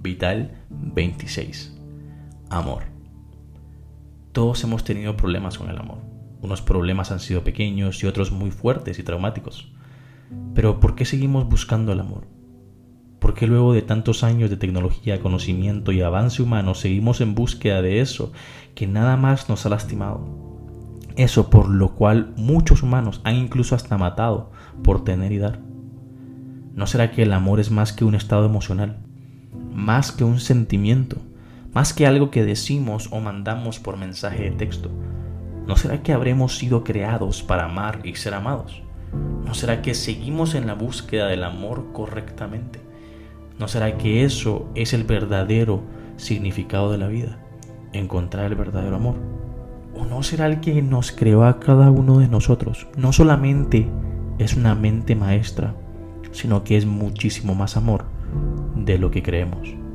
Vital 26. Amor. Todos hemos tenido problemas con el amor. Unos problemas han sido pequeños y otros muy fuertes y traumáticos. Pero ¿por qué seguimos buscando el amor? ¿Por qué luego de tantos años de tecnología, conocimiento y avance humano seguimos en búsqueda de eso que nada más nos ha lastimado? Eso por lo cual muchos humanos han incluso hasta matado por tener y dar. ¿No será que el amor es más que un estado emocional? Más que un sentimiento, más que algo que decimos o mandamos por mensaje de texto. ¿No será que habremos sido creados para amar y ser amados? ¿No será que seguimos en la búsqueda del amor correctamente? ¿No será que eso es el verdadero significado de la vida? Encontrar el verdadero amor. ¿O no será el que nos creó a cada uno de nosotros? No solamente es una mente maestra, sino que es muchísimo más amor de lo que creemos.